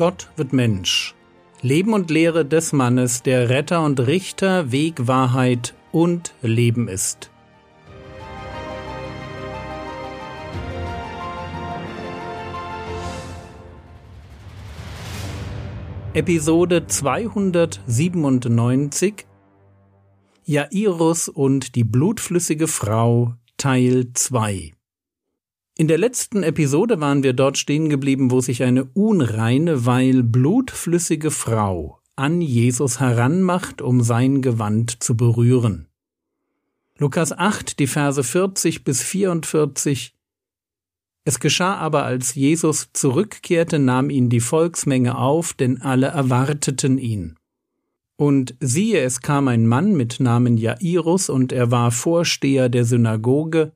Gott wird Mensch. Leben und Lehre des Mannes, der Retter und Richter, Weg, Wahrheit und Leben ist. Episode 297 Jairus und die blutflüssige Frau Teil 2 in der letzten Episode waren wir dort stehen geblieben, wo sich eine unreine, weil blutflüssige Frau an Jesus heranmacht, um sein Gewand zu berühren. Lukas 8, die Verse 40 bis 44 Es geschah aber, als Jesus zurückkehrte, nahm ihn die Volksmenge auf, denn alle erwarteten ihn. Und siehe, es kam ein Mann mit Namen Jairus, und er war Vorsteher der Synagoge,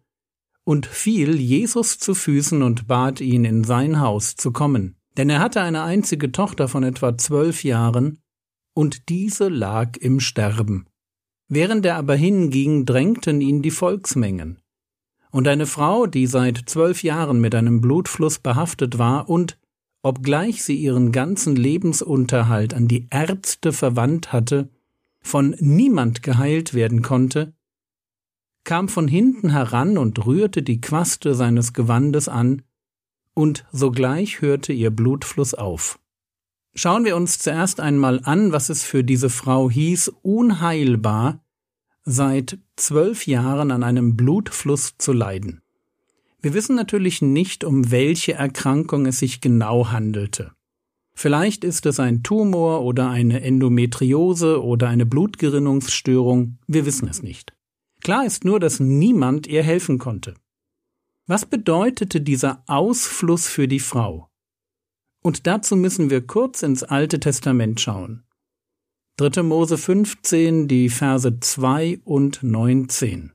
und fiel Jesus zu Füßen und bat ihn, in sein Haus zu kommen. Denn er hatte eine einzige Tochter von etwa zwölf Jahren, und diese lag im Sterben. Während er aber hinging, drängten ihn die Volksmengen. Und eine Frau, die seit zwölf Jahren mit einem Blutfluss behaftet war und, obgleich sie ihren ganzen Lebensunterhalt an die Ärzte verwandt hatte, von niemand geheilt werden konnte, kam von hinten heran und rührte die Quaste seines Gewandes an, und sogleich hörte ihr Blutfluss auf. Schauen wir uns zuerst einmal an, was es für diese Frau hieß, unheilbar seit zwölf Jahren an einem Blutfluss zu leiden. Wir wissen natürlich nicht, um welche Erkrankung es sich genau handelte. Vielleicht ist es ein Tumor oder eine Endometriose oder eine Blutgerinnungsstörung, wir wissen es nicht. Klar ist nur, dass niemand ihr helfen konnte. Was bedeutete dieser Ausfluss für die Frau? Und dazu müssen wir kurz ins Alte Testament schauen. 3. Mose 15, die Verse 2 und 19.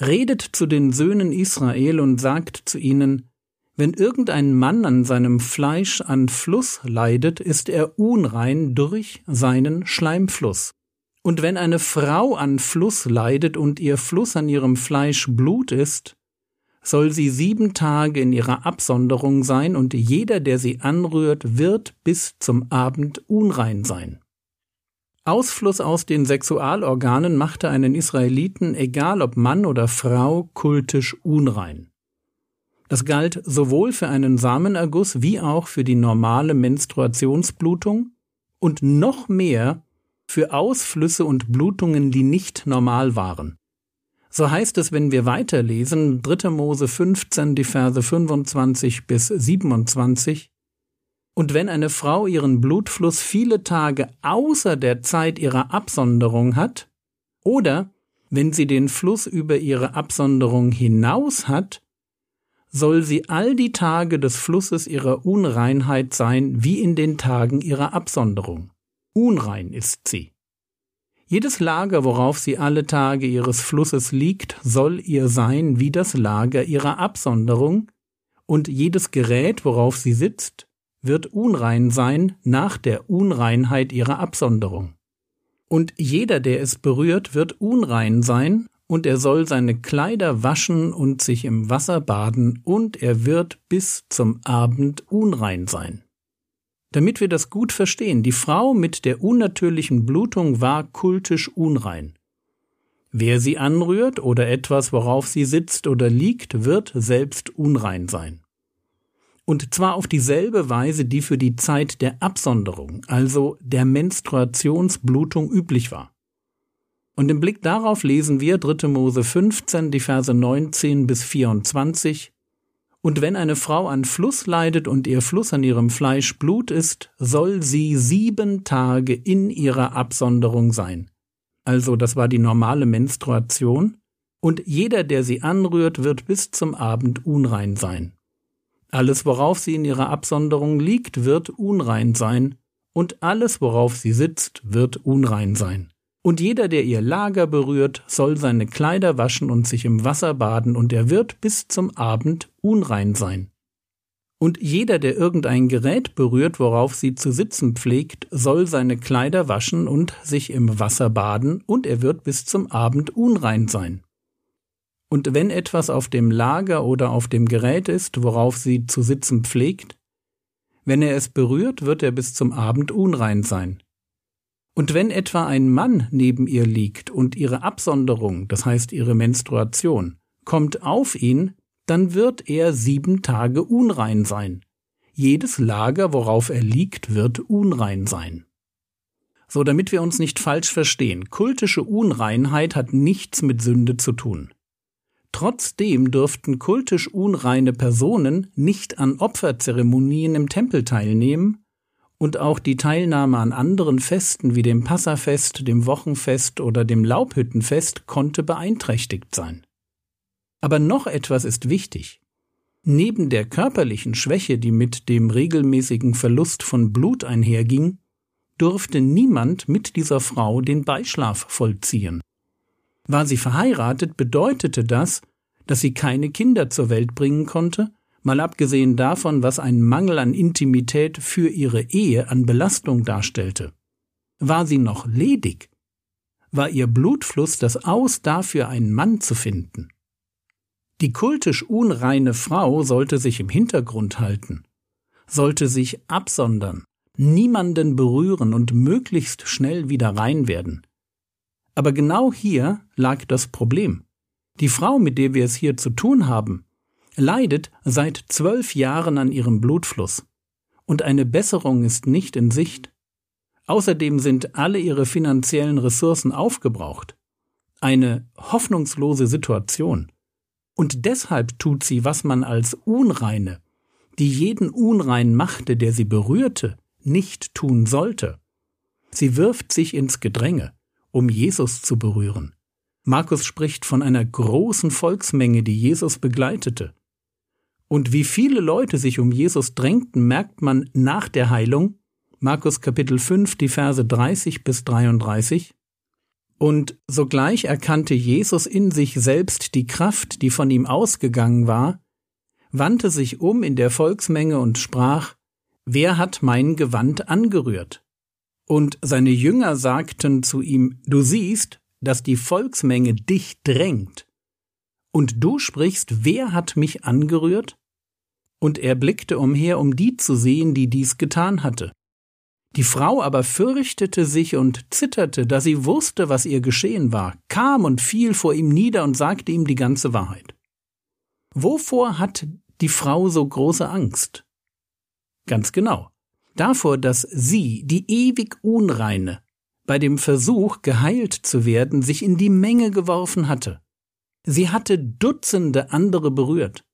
Redet zu den Söhnen Israel und sagt zu ihnen, wenn irgendein Mann an seinem Fleisch an Fluss leidet, ist er unrein durch seinen Schleimfluss. Und wenn eine Frau an Fluss leidet und ihr Fluss an ihrem Fleisch Blut ist, soll sie sieben Tage in ihrer Absonderung sein, und jeder, der sie anrührt, wird bis zum Abend unrein sein. Ausfluss aus den Sexualorganen machte einen Israeliten, egal ob Mann oder Frau, kultisch unrein. Das galt sowohl für einen Samenerguss wie auch für die normale Menstruationsblutung und noch mehr für Ausflüsse und Blutungen, die nicht normal waren. So heißt es, wenn wir weiterlesen, 3. Mose 15, die Verse 25 bis 27, und wenn eine Frau ihren Blutfluss viele Tage außer der Zeit ihrer Absonderung hat, oder wenn sie den Fluss über ihre Absonderung hinaus hat, soll sie all die Tage des Flusses ihrer Unreinheit sein, wie in den Tagen ihrer Absonderung unrein ist sie. Jedes Lager, worauf sie alle Tage ihres Flusses liegt, soll ihr sein wie das Lager ihrer Absonderung, und jedes Gerät, worauf sie sitzt, wird unrein sein nach der Unreinheit ihrer Absonderung. Und jeder, der es berührt, wird unrein sein, und er soll seine Kleider waschen und sich im Wasser baden, und er wird bis zum Abend unrein sein. Damit wir das gut verstehen, die Frau mit der unnatürlichen Blutung war kultisch unrein. Wer sie anrührt oder etwas, worauf sie sitzt oder liegt, wird selbst unrein sein. Und zwar auf dieselbe Weise, die für die Zeit der Absonderung, also der Menstruationsblutung üblich war. Und im Blick darauf lesen wir 3. Mose 15, die Verse 19 bis 24, und wenn eine Frau an Fluss leidet und ihr Fluss an ihrem Fleisch Blut ist, soll sie sieben Tage in ihrer Absonderung sein. Also das war die normale Menstruation, und jeder, der sie anrührt, wird bis zum Abend unrein sein. Alles, worauf sie in ihrer Absonderung liegt, wird unrein sein, und alles, worauf sie sitzt, wird unrein sein. Und jeder, der ihr Lager berührt, soll seine Kleider waschen und sich im Wasser baden, und er wird bis zum Abend unrein sein. Und jeder, der irgendein Gerät berührt, worauf sie zu sitzen pflegt, soll seine Kleider waschen und sich im Wasser baden, und er wird bis zum Abend unrein sein. Und wenn etwas auf dem Lager oder auf dem Gerät ist, worauf sie zu sitzen pflegt, Wenn er es berührt, wird er bis zum Abend unrein sein. Und wenn etwa ein Mann neben ihr liegt und ihre Absonderung, das heißt ihre Menstruation, kommt auf ihn, dann wird er sieben Tage unrein sein. Jedes Lager, worauf er liegt, wird unrein sein. So, damit wir uns nicht falsch verstehen, kultische Unreinheit hat nichts mit Sünde zu tun. Trotzdem dürften kultisch unreine Personen nicht an Opferzeremonien im Tempel teilnehmen und auch die Teilnahme an anderen Festen wie dem Passafest, dem Wochenfest oder dem Laubhüttenfest konnte beeinträchtigt sein. Aber noch etwas ist wichtig. Neben der körperlichen Schwäche, die mit dem regelmäßigen Verlust von Blut einherging, durfte niemand mit dieser Frau den Beischlaf vollziehen. War sie verheiratet, bedeutete das, dass sie keine Kinder zur Welt bringen konnte, mal abgesehen davon, was ein Mangel an Intimität für ihre Ehe an Belastung darstellte. War sie noch ledig? War ihr Blutfluss das Aus dafür, einen Mann zu finden? Die kultisch unreine Frau sollte sich im Hintergrund halten, sollte sich absondern, niemanden berühren und möglichst schnell wieder rein werden. Aber genau hier lag das Problem. Die Frau, mit der wir es hier zu tun haben, leidet seit zwölf Jahren an ihrem Blutfluss, und eine Besserung ist nicht in Sicht. Außerdem sind alle ihre finanziellen Ressourcen aufgebraucht. Eine hoffnungslose Situation. Und deshalb tut sie, was man als Unreine, die jeden Unrein machte, der sie berührte, nicht tun sollte. Sie wirft sich ins Gedränge, um Jesus zu berühren. Markus spricht von einer großen Volksmenge, die Jesus begleitete. Und wie viele Leute sich um Jesus drängten, merkt man nach der Heilung, Markus Kapitel 5, die Verse 30 bis 33. Und sogleich erkannte Jesus in sich selbst die Kraft, die von ihm ausgegangen war, wandte sich um in der Volksmenge und sprach, Wer hat mein Gewand angerührt? Und seine Jünger sagten zu ihm, Du siehst, dass die Volksmenge dich drängt. Und du sprichst, wer hat mich angerührt? Und er blickte umher, um die zu sehen, die dies getan hatte. Die Frau aber fürchtete sich und zitterte, da sie wusste, was ihr geschehen war, kam und fiel vor ihm nieder und sagte ihm die ganze Wahrheit. Wovor hat die Frau so große Angst? Ganz genau. Davor, dass sie, die ewig Unreine, bei dem Versuch, geheilt zu werden, sich in die Menge geworfen hatte. Sie hatte Dutzende andere berührt,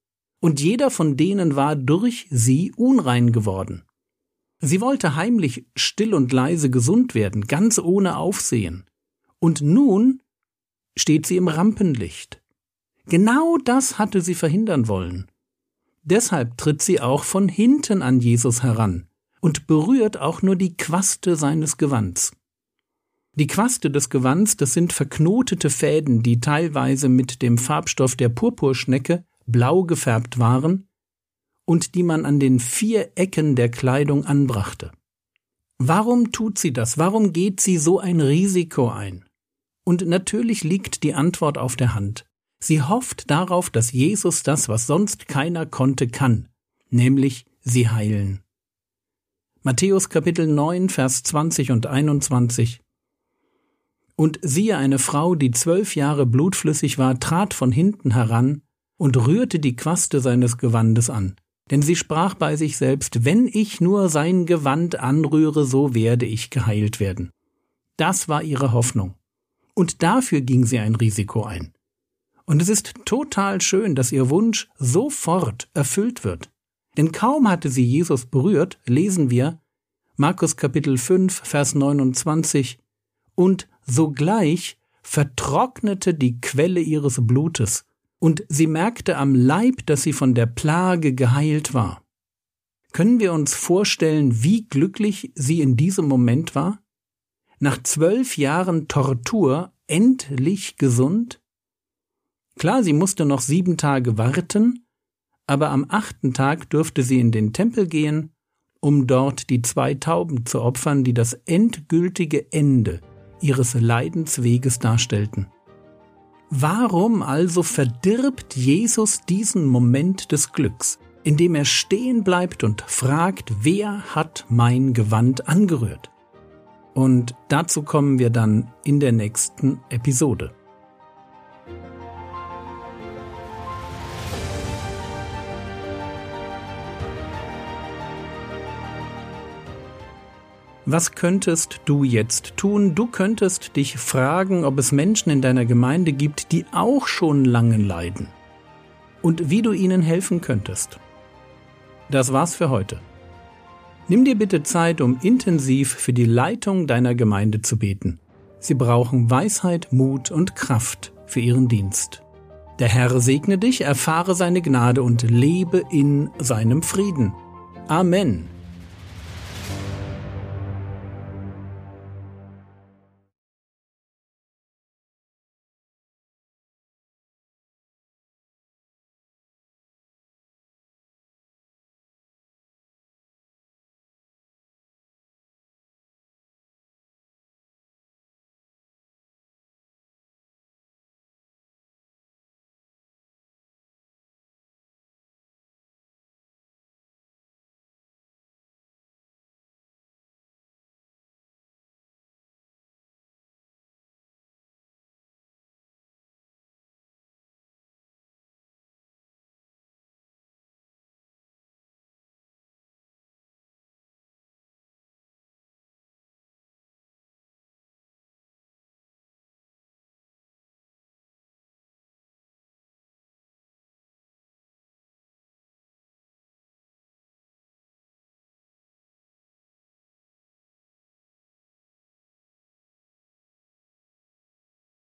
und jeder von denen war durch sie unrein geworden. Sie wollte heimlich still und leise gesund werden, ganz ohne Aufsehen. Und nun steht sie im Rampenlicht. Genau das hatte sie verhindern wollen. Deshalb tritt sie auch von hinten an Jesus heran und berührt auch nur die Quaste seines Gewands. Die Quaste des Gewands, das sind verknotete Fäden, die teilweise mit dem Farbstoff der Purpurschnecke blau gefärbt waren und die man an den vier Ecken der Kleidung anbrachte. Warum tut sie das? Warum geht sie so ein Risiko ein? Und natürlich liegt die Antwort auf der Hand. Sie hofft darauf, dass Jesus das, was sonst keiner konnte, kann, nämlich sie heilen. Matthäus Kapitel 9, Vers 20 und 21 Und siehe eine Frau, die zwölf Jahre blutflüssig war, trat von hinten heran und rührte die Quaste seines Gewandes an. Denn sie sprach bei sich selbst, wenn ich nur sein Gewand anrühre, so werde ich geheilt werden. Das war ihre Hoffnung. Und dafür ging sie ein Risiko ein. Und es ist total schön, dass ihr Wunsch sofort erfüllt wird. Denn kaum hatte sie Jesus berührt, lesen wir Markus Kapitel 5, Vers 29, und sogleich vertrocknete die Quelle ihres Blutes, und sie merkte am Leib, dass sie von der Plage geheilt war. Können wir uns vorstellen, wie glücklich sie in diesem Moment war? Nach zwölf Jahren Tortur endlich gesund? Klar, sie musste noch sieben Tage warten, aber am achten Tag durfte sie in den Tempel gehen, um dort die zwei Tauben zu opfern, die das endgültige Ende ihres Leidensweges darstellten. Warum also verdirbt Jesus diesen Moment des Glücks, indem er stehen bleibt und fragt, wer hat mein Gewand angerührt? Und dazu kommen wir dann in der nächsten Episode. Was könntest du jetzt tun? Du könntest dich fragen, ob es Menschen in deiner Gemeinde gibt, die auch schon lange leiden und wie du ihnen helfen könntest. Das war's für heute. Nimm dir bitte Zeit, um intensiv für die Leitung deiner Gemeinde zu beten. Sie brauchen Weisheit, Mut und Kraft für ihren Dienst. Der Herr segne dich, erfahre seine Gnade und lebe in seinem Frieden. Amen.